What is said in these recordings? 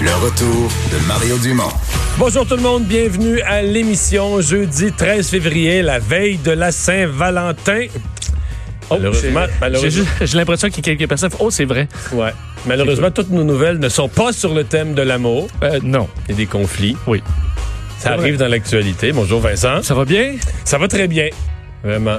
Le retour de Mario Dumont. Bonjour tout le monde, bienvenue à l'émission jeudi 13 février, la veille de la Saint-Valentin. Oh, malheureusement, j'ai- malheureusement, J'ai j'ai l'impression qu'il y a quelques personnes. Oh, c'est vrai. ouais. malheureusement, toutes nos nouvelles ne sont pas sur le thème de l'amour Euh, non. et des conflits. Oui. Ça arrive dans l'actualité. Bonjour Vincent. Ça va bien? Ça va très bien. Vraiment.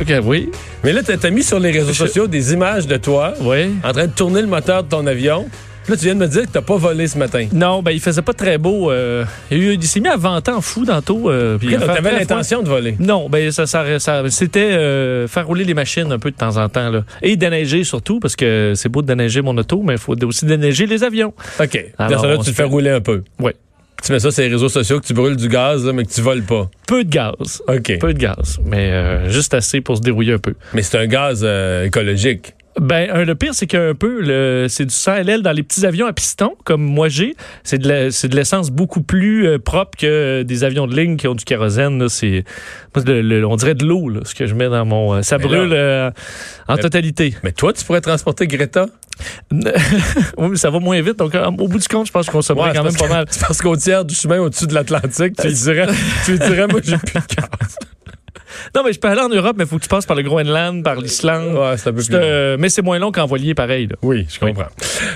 OK, oui. Mais là, t'as t'as mis sur les réseaux Je- sociaux des images de toi Oui. en train de tourner le moteur de ton avion. Là, tu viens de me dire que t'as pas volé ce matin. Non, ben, il faisait pas très beau. euh, il, s'est mis à vanter en fou tantôt. euh, puis T'avais l'intention de voler. Non, ben ça, ça, ça- c'était euh, faire rouler les machines un peu de temps en temps là. et déneiger surtout parce que c'est beau de déneiger mon auto, mais il faut aussi déneiger les avions. OK. Alors, là tu le fais rouler un peu. Oui. Tu mets ça sur les réseaux sociaux que tu brûles du gaz, là, mais que tu voles pas. Peu de gaz, OK. peu de gaz, mais euh, juste assez pour se dérouiller un peu. Mais c'est un gaz écologique. Ben, un, le pire, c'est qu'un peu, le, c'est du sang LL dans les petits avions à piston, comme moi j'ai. C'est de, la- c'est de l'essence beaucoup plus euh, propre que euh, des avions de ligne qui ont du kérosène. là. C'est, moi, c'est le- le- on dirait de l'eau, là, ce que je mets dans mon. euh, ça Mais brûle en Mais- totalité. Mais toi, tu pourrais transporter Greta? oui, mais ça va moins vite. Donc, au bout du compte, je pense que je consommerais Ouais, quand même pas que- mal. C'est parce qu'au tiers du chemin au-dessus de l'Atlantique, tu lui dirais, tu lui dirais, moi, j'ai plus de. Non, mais je peux aller en Europe, mais il faut que tu passes par le Groenland, par l'Islande. Ouais, c'est un peu plus. euh, mais c'est moins long qu'en voilier, pareil. là. Oui, je comprends.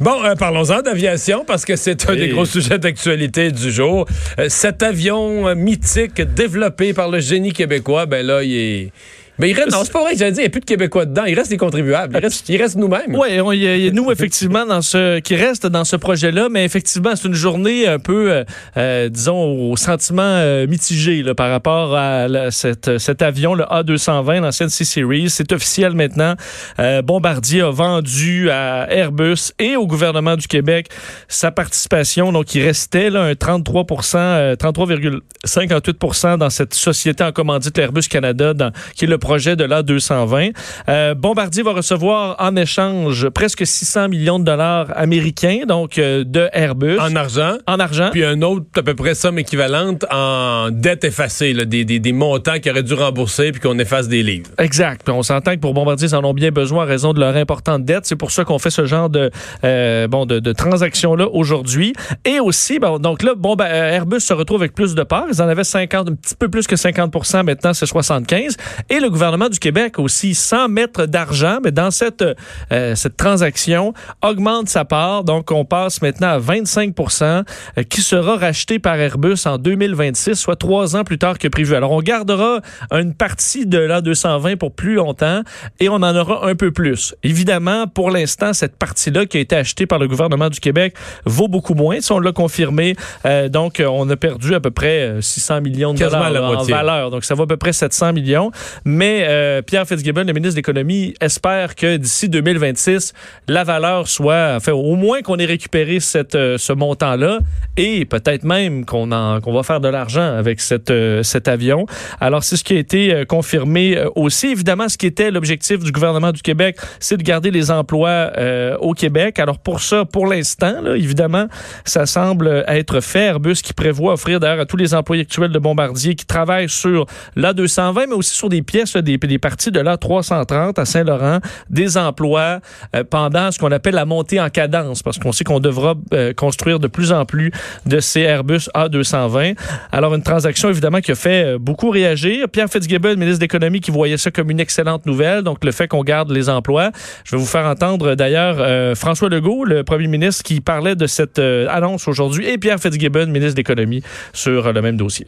Bon, euh, parlons-en d'aviation parce que c'est un des gros sujets d'actualité du jour. Euh, cet avion euh, mythique développé par le génie québécois, ben là, il est. Ben, il reste, non, c'est pas vrai que j'allais dire, il n'y a plus de Québécois dedans. Il reste les contribuables. Il reste, il reste nous-mêmes. Oui, il y, a- il y a nous, effectivement, dans ce, qui reste dans ce projet-là, mais effectivement, c'est une journée un peu, euh, euh, disons, au sentiment euh, mitigé là, par rapport à la- cette, cet avion, le A220, l'ancienne C-Series. C'est officiel maintenant. Euh, Bombardier a vendu à Airbus et au gouvernement du Québec sa participation. Donc, il restait là, un 33 euh, 33,58% dans cette société en commandite Airbus Canada, dans, qui est le projet de l'A220. Euh, Bombardier va recevoir en échange presque 600 millions de dollars américains, donc euh, de Airbus. En argent. En argent. Puis un autre, à peu près somme équivalente en dette effacée, là, des, des, des montants qu'ils auraient dû rembourser puis qu'on efface des livres. Exact. Puis on s'entend que pour Bombardier, ils en ont bien besoin en raison de leur importante dette. C'est pour ça qu'on fait ce genre de euh, bon de, de transactions-là aujourd'hui. Et aussi, bon, donc là, bon, ben, euh, Airbus se retrouve avec plus de parts. Ils en avaient 50, un petit peu plus que 50% Maintenant, c'est 75 Et le gouvernement du Québec aussi, sans mettre d'argent, mais dans cette, euh, cette transaction, augmente sa part. Donc, on passe maintenant à 25% euh, qui sera racheté par Airbus en 2026, soit trois ans plus tard que prévu. Alors, on gardera une partie de l'A220 pour plus longtemps et on en aura un peu plus. Évidemment, pour l'instant, cette partie-là qui a été achetée par le gouvernement du Québec vaut beaucoup moins, si on l'a confirmé. Euh, donc, euh, on a perdu à peu près euh, 600 millions de dollars en valeur. Donc, ça vaut à peu près 700 millions. Mais euh, Pierre Fitzgibbon, le ministre de l'Économie, espère que d'ici 2026, la valeur soit, enfin, au moins qu'on ait récupéré euh, ce montant-là et peut-être même qu'on va faire de l'argent avec euh, cet avion. Alors, c'est ce qui a été confirmé aussi. Évidemment, ce qui était l'objectif du gouvernement du Québec, c'est de garder les emplois au Québec. Alors, pour ça, pour l'instant, évidemment, ça semble être fait. Airbus qui prévoit offrir d'ailleurs à tous les employés actuels de Bombardier qui travaillent sur l'A220, mais aussi sur des pièces, des, des parties de l'A330 à Saint-Laurent, des emplois euh, pendant ce qu'on appelle la montée en cadence, parce qu'on sait qu'on devra euh, construire de plus en plus de ces Airbus A220. Alors, une transaction, évidemment, qui a fait euh, beaucoup réagir. Pierre Fitzgibbon, ministre de l'Économie, qui voyait ça comme une excellente nouvelle, donc le fait qu'on garde les emplois. Je vais vous faire entendre, d'ailleurs, euh, François Legault, le premier ministre, qui parlait de cette euh, annonce aujourd'hui, et Pierre Fitzgibbon, ministre de l'Économie, sur euh, le même dossier.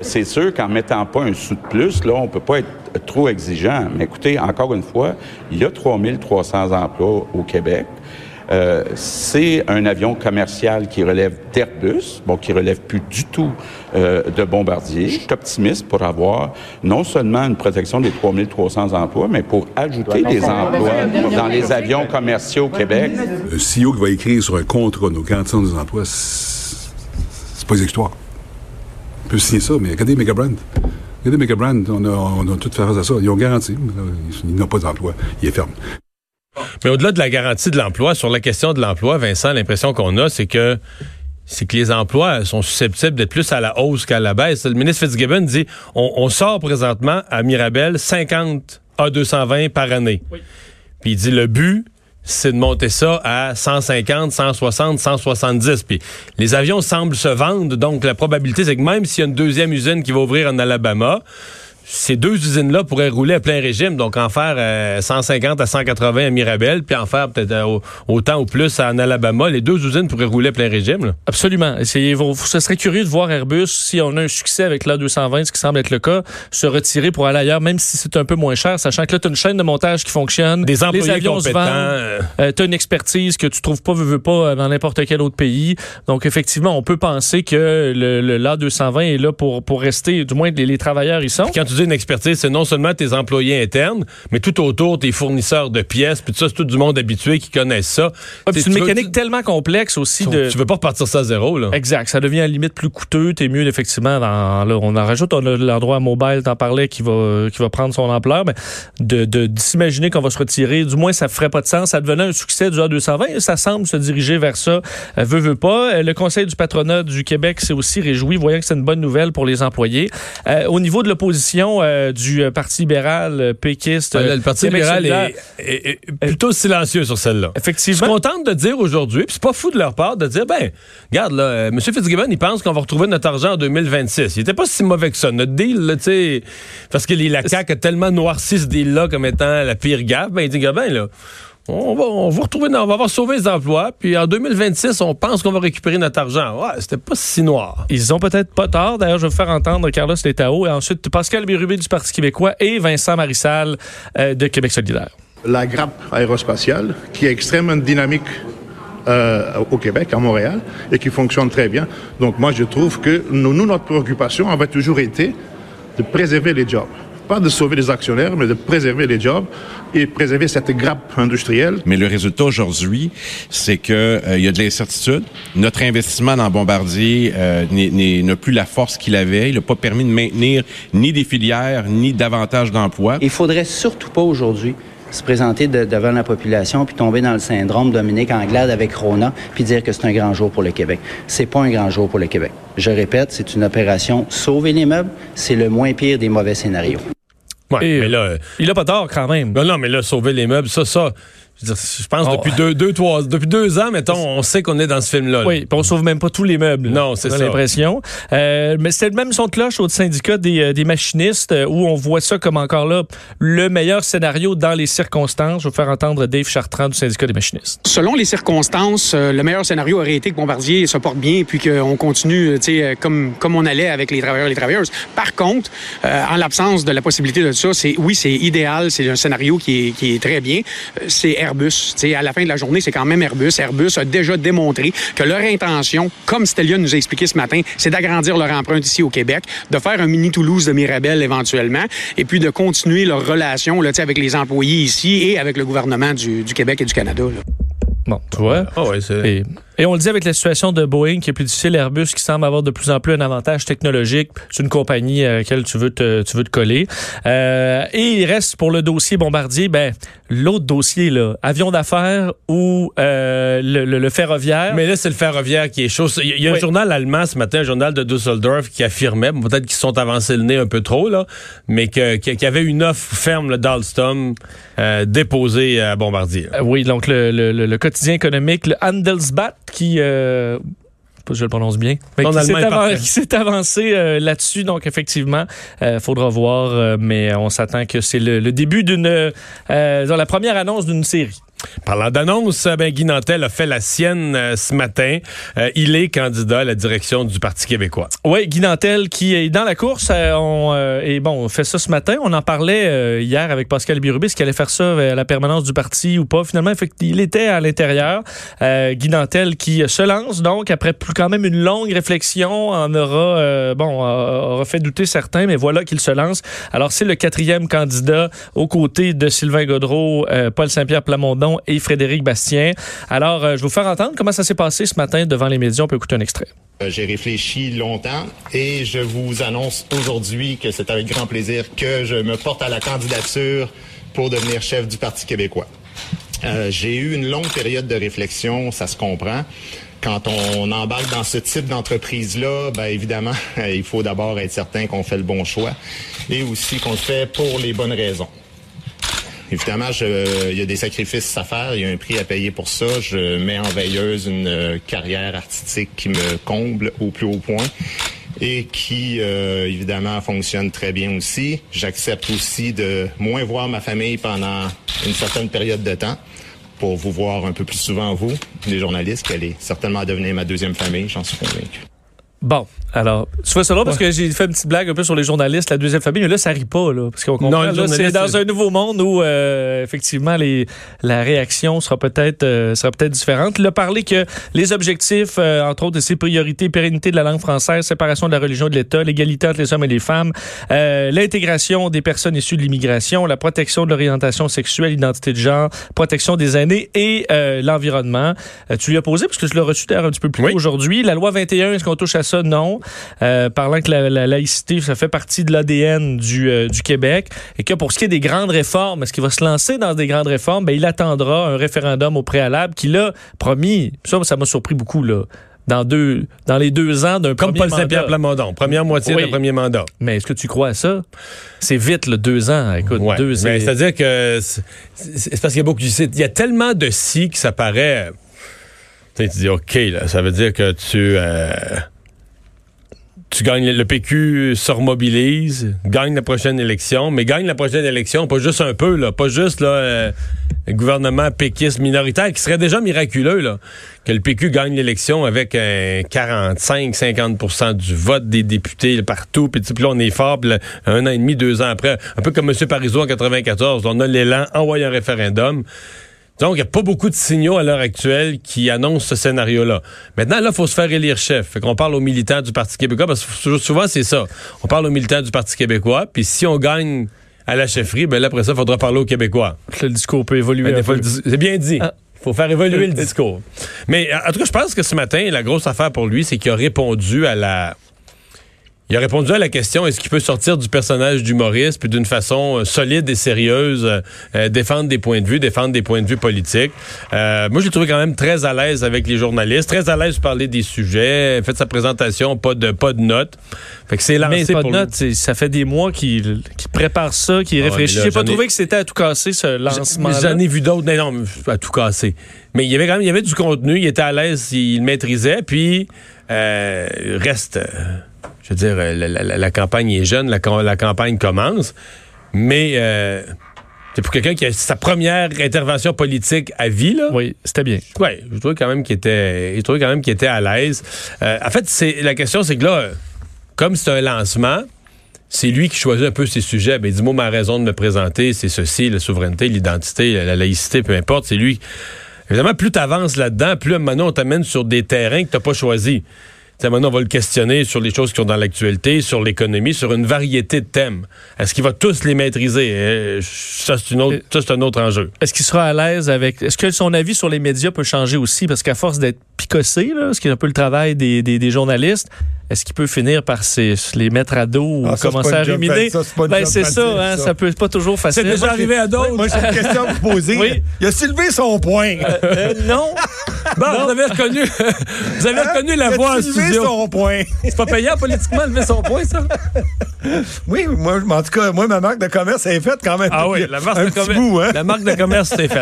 C'est sûr qu'en mettant pas un sou de plus, là, on peut pas être trop exigeant. Mais écoutez, encore une fois, il y a 3300 emplois au Québec. Euh, c'est un avion commercial qui relève d'Airbus, bon, qui relève plus du tout euh, de Bombardier. Je suis optimiste pour avoir non seulement une protection des 3300 emplois, mais pour ajouter des emplois dans les avions commerciaux au Québec. Le CEO qui va écrire sur un contrat nos garantisons des emplois, c'est c'est pas des histoires. On peut signer ça, mais regardez Megabrand. Regardez McEbrand, on a, on a tout fait face à ça. Ils ont garanti. Ils n'ont pas d'emploi. Il est ferme. Mais au-delà de la garantie de l'emploi, sur la question de l'emploi, Vincent, l'impression qu'on a, c'est que c'est que les emplois sont susceptibles d'être plus à la hausse qu'à la baisse. Le ministre Fitzgibbon dit on, on sort présentement à Mirabel 50 à 220 par année. Puis il dit le but, c'est de monter ça à 150, 160, 170. Puis les avions semblent se vendre, donc la probabilité, c'est que même s'il y a une deuxième usine qui va ouvrir en Alabama, ces deux usines-là pourraient rouler à plein régime, donc en faire euh, 150 à 180 à Mirabel, puis en faire peut-être euh, au- autant ou plus en Alabama. Les deux usines pourraient rouler à plein régime. là. Absolument. Ce serait curieux de voir Airbus, si on a un succès avec l'A220, ce qui semble être le cas, se retirer pour aller ailleurs, même si c'est un peu moins cher, sachant que là, tu as une chaîne de montage qui fonctionne. Des employés les avions compétents. vendent. euh, tu as une expertise que tu trouves pas, veux, veux pas, euh, dans n'importe quel autre pays. Donc, effectivement, on peut penser que le, le l'A220 est là pour, pour rester, du moins les, les travailleurs y sont. Quand tu une expertise, c'est non seulement tes employés internes, mais tout autour, tes fournisseurs de pièces, puis tout ça, c'est tout du monde habitué qui connaissent ça. C'est une tu veux- mécanique tellement complexe aussi tu, de... tu veux pas repartir ça à zéro, là. Exact. Ça devient à la limite plus coûteux. T'es mieux, effectivement, dans, là, on en rajoute, on a l'endroit mobile, t'en parlais, qui va, qui va prendre son ampleur, mais de, de, de s'imaginer qu'on va se retirer, du moins, ça ferait pas de sens. Ça devenait un succès du A220 ça semble se diriger vers ça. Euh, veut, veut pas. Euh, Le Conseil du patronat du Québec s'est aussi réjoui, voyant que c'est une bonne nouvelle pour les employés. Euh, au niveau de l'opposition euh, du euh, Parti libéral, euh, péquiste, Ah, là, le Parti libéral est, est- est plutôt silencieux sur celle-là. Je suis effectivement, contente de dire aujourd'hui, puis c'est pas fou de leur part de dire, ben, regarde, là, M. Fitzgibbon, il pense qu'on va retrouver notre argent en 2026. Il était pas si mauvais que ça. Notre deal, là, tu sais, parce que les, la CAQ a tellement noirci ce deal-là comme étant la pire gaffe, ben, il dit, ben, là, on va, on va retrouver, on va avoir sauvé les emplois, puis en 2026, on pense qu'on va récupérer notre argent. Ouais, c'était pas si noir. Ils ont peut-être pas tort. D'ailleurs, je vais vous faire entendre Carlos Letao et ensuite Pascal Bérubé du Parti québécois et Vincent Marissal euh, de Québec solidaire. la grappe aérospatiale qui est extrêmement dynamique euh, au Québec, à Montréal, et qui fonctionne très bien. Donc moi, je trouve que nous, nous, notre préoccupation avait toujours été de préserver les jobs. Pas de sauver les actionnaires, mais de préserver les jobs et préserver cette grappe industrielle. Mais le résultat aujourd'hui, c'est que euh, il y a de l'incertitude. Notre investissement dans Bombardier euh, n'est- n'est- n'a plus la force qu'il avait. Il n'a pas permis de maintenir ni des filières, ni davantage d'emplois. Il faudrait surtout pas aujourd'hui se présenter de- devant la population puis tomber dans le syndrome Dominique Anglade avec Rona puis dire que c'est un grand jour pour le Québec. C'est pas un grand jour pour le Québec. Je répète, c'est une opération sauver les meubles, c'est le moins pire des mauvais scénarios. Ouais, Et, mais là, euh, Il a pas tort quand même. non, non, mais là, sauver les meubles, ça, ça, je veux dire, je pense Oh. depuis deux, deux, trois, depuis deux ans, mettons, on sait qu'on est dans ce film-là. là. Oui, puis on sauve même pas tous les meubles. Non, c'est On a ça. l'impression. Euh, mais c'est le même son de cloche au syndicat des, euh, des machinistes euh, où on voit ça comme encore là le meilleur scénario dans les circonstances. Je vais vous faire entendre Dave Chartrand du syndicat des machinistes. Selon les circonstances, euh, le meilleur scénario aurait été que Bombardier se porte bien puis qu'on continue tu sais, comme, comme on allait avec les travailleurs et les travailleuses. Par contre, euh, en l'absence de la possibilité de ça, c'est oui, c'est idéal, c'est un scénario qui est, qui est très bien. C'est Airbus. À la fin de la journée, c'est quand même Airbus. Airbus a déjà démontré que leur intention, comme Stellion nous a expliqué ce matin, c'est d'agrandir leur empreinte ici au Québec, de faire un mini Toulouse de Mirabel éventuellement, et puis de continuer leur relation là, avec les employés ici et avec le gouvernement du, du Québec et du Canada. là. Bon, tu vois? Ah ouais, c'est. Et, et on le dit avec la situation de Boeing qui est plus difficile, Airbus qui semble avoir de plus en plus un avantage technologique. C'est une compagnie à laquelle tu veux te, tu veux te coller. Euh, et il reste pour le dossier Bombardier, ben, l'autre dossier, là, avion d'affaires ou euh, le, le- le ferroviaire. Mais là, c'est le ferroviaire qui est chaud. Il y a, Oui. un journal allemand ce matin, un journal de Düsseldorf, qui affirmait, peut-être qu'ils se sont avancés le nez un peu trop, là, mais que- qu'il y avait une offre ferme, d'Alstom, euh, déposée à Bombardier. Euh, oui, donc le, le- le- le quotidien économique, le Handelsblatt, qui... euh, je le prononce bien, mais Ton qui s'est, avan- avancé euh, là-dessus. Donc, effectivement, il faudra voir, euh, mais on s'attend que c'est le, le début d'une... euh, dans la première annonce d'une série. Parlant d'annonce, ben, Guy Nantel a fait la sienne euh, ce matin. Euh, il est candidat à la direction du Parti québécois. Oui, Guy Nantel qui est dans la course. euh, on, et bon, on fait ça ce matin. On en parlait hier avec Pascal Birubis qui allait faire ça à la permanence du parti ou pas. Finalement, il était à l'intérieur. Guy Nantel qui se lance donc après plus quand même une longue réflexion en aura bon aura fait douter certains, mais voilà qu'il se lance. Alors c'est le quatrième candidat aux côtés de Sylvain Godreau, Paul Saint-Pierre Plamondon Et Frédéric Bastien. Alors, euh, je vais vous faire entendre comment ça s'est passé ce matin devant les médias. On peut écouter un extrait. Euh, J'ai réfléchi longtemps et je vous annonce aujourd'hui que c'est avec grand plaisir que je me porte à la candidature pour devenir chef du Parti québécois. Euh, J'ai eu une longue période de réflexion, ça se comprend. Quand on embarque dans ce type d'entreprise-là, ben évidemment, il faut d'abord être certain qu'on fait le bon choix et aussi qu'on le fait pour les bonnes raisons. Évidemment, je, il y a des sacrifices à faire, il y a un prix à payer pour ça. Je mets en veilleuse une euh, carrière artistique qui me comble au plus haut point et qui, euh, évidemment, fonctionne très bien aussi. J'accepte aussi de moins voir ma famille pendant une certaine période de temps pour vous voir un peu plus souvent, vous, les journalistes, qui allez certainement devenir ma deuxième famille, j'en suis convaincu. Bon, alors, tu vois ça là parce que j'ai fait une petite blague un peu sur les journalistes, la deuxième famille, mais là, ça rit pas, là. Parce qu'on comprend, Non, là, c'est dans un nouveau monde où, euh, effectivement, les, la réaction sera peut-être euh, sera peut-être différente. Il a parlé que les objectifs, euh, entre autres, de ses priorités, pérennité de la langue française, séparation de la religion et de l'État, l'égalité entre les hommes et les femmes, euh, l'intégration des personnes issues de l'immigration, la protection de l'orientation sexuelle, l'identité de genre, protection des aînés et euh, l'environnement. Euh, tu lui as posé, parce que je l'ai reçu d'ailleurs un petit peu plus tôt aujourd'hui. La loi 21, est-ce qu'on touche à ça? Non. Euh, parlant que la, la laïcité, ça fait partie de l'ADN du, euh, du Québec et que pour ce qui est des grandes réformes, est-ce qu'il va se lancer dans des grandes réformes? Ben, il attendra un référendum au préalable qu'il a promis. Ça, ça m'a surpris beaucoup, là. Dans, deux, dans les deux ans d'un Comme premier Paul. Saint-Pierre Plamondon, première moitié Oui. de premier mandat. Mais est-ce que tu crois à ça? C'est vite, le deux ans. Écoute, Ouais. deux et- c'est-à-dire que c'est parce qu'il y a beaucoup. Il y a tellement de si que ça paraît. Tu dis OK, là, ça veut dire que tu. euh, tu gagnes le PQ se remobilise, gagne la prochaine élection, mais gagne la prochaine élection, pas juste un peu, là, pas juste là, euh, un gouvernement péquiste minoritaire qui serait déjà miraculeux, là, que le PQ gagne l'élection avec un 45-50% du vote des députés partout, puis là on est fort, là, un an et demi, deux ans après, un peu comme M. Parizeau en 94, on a l'élan, envoie un référendum. Donc, il n'y a pas beaucoup de signaux à l'heure actuelle qui annoncent ce scénario-là. Maintenant, là, il faut se faire élire chef. Fait qu'on parle aux militants du Parti québécois, parce que souvent, c'est ça. On parle aux militants du Parti québécois, puis si on gagne à la chefferie, ben là, après ça, il faudra parler aux Québécois. le discours peut évoluer. Ben, c'est bien dit. Ah. Il faut faire évoluer le discours. Mais en tout cas, je pense que ce matin, la grosse affaire pour lui, c'est qu'il a répondu à la... Il a répondu à la question est-ce qu'il peut sortir du personnage d'humoriste puis d'une façon euh, solide et sérieuse euh, euh, défendre des points de vue, défendre des points de vue politiques? Euh, moi, je l'ai trouvé quand même très à l'aise avec les journalistes, très à l'aise de parler des sujets, fait sa présentation, pas de pas de notes. Fait que c'est Mais lancé pas pour de notes, ça fait des mois qu'il prépare ça, qu'il Ah ouais, réfléchit. mais là, J'ai pas ai- trouvé que c'était à tout casser, ce lancement J'en ai vu d'autres. Non, non, à tout casser. Mais il y avait quand même il y avait du contenu, il était à l'aise, il le maîtrisait, puis reste. Je veux dire, la, la- la campagne est jeune, la, campagne commence, mais euh, c'est pour quelqu'un qui a sa première intervention politique à vie, là. Oui, c'était bien. Ouais, je trouvais quand même qu'il était, je trouvais quand même qu'il était à l'aise. Euh, en fait, c'est la question, c'est que là, comme c'est un lancement, c'est lui qui choisit un peu ses sujets. Ben, dis-moi ma raison de me présenter, c'est ceci, la souveraineté, l'identité, la, la laïcité, peu importe. C'est lui. Évidemment, plus tu avances là-dedans, plus maintenant on t'amène sur des terrains que tu pas choisis. Maintenant, on va le questionner sur les choses qui sont dans l'actualité, sur l'économie, sur une variété de thèmes. Est-ce qu'il va tous les maîtriser? Euh, ça, c'est une autre- ça, c'est un autre enjeu. Est-ce qu'il sera à l'aise avec. Est-ce que son avis sur les médias peut changer aussi? Parce qu'à force d'être picossé, là, ce qui est un peu le travail des, des- des journalistes, est-ce qu'il peut finir par les mettre à dos ou Ah, ça, commencer pas à ruminer? ça, c'est Ben, c'est ça, hein, ça. ça peut pas toujours facile. C'est déjà arrivé à d'autres. Moi, j'ai une question à vous poser. Oui. Il a soulevé son point. euh, non. Bon, vous avez reconnu, vous avez reconnu la voix en studio. son point. C'est pas payant politiquement de lever son point, ça? Oui, moi, en tout cas, moi, ma marque de commerce est faite quand même. Ah oui, la marque de commerce. bout, hein? La marque de commerce, c'est fait.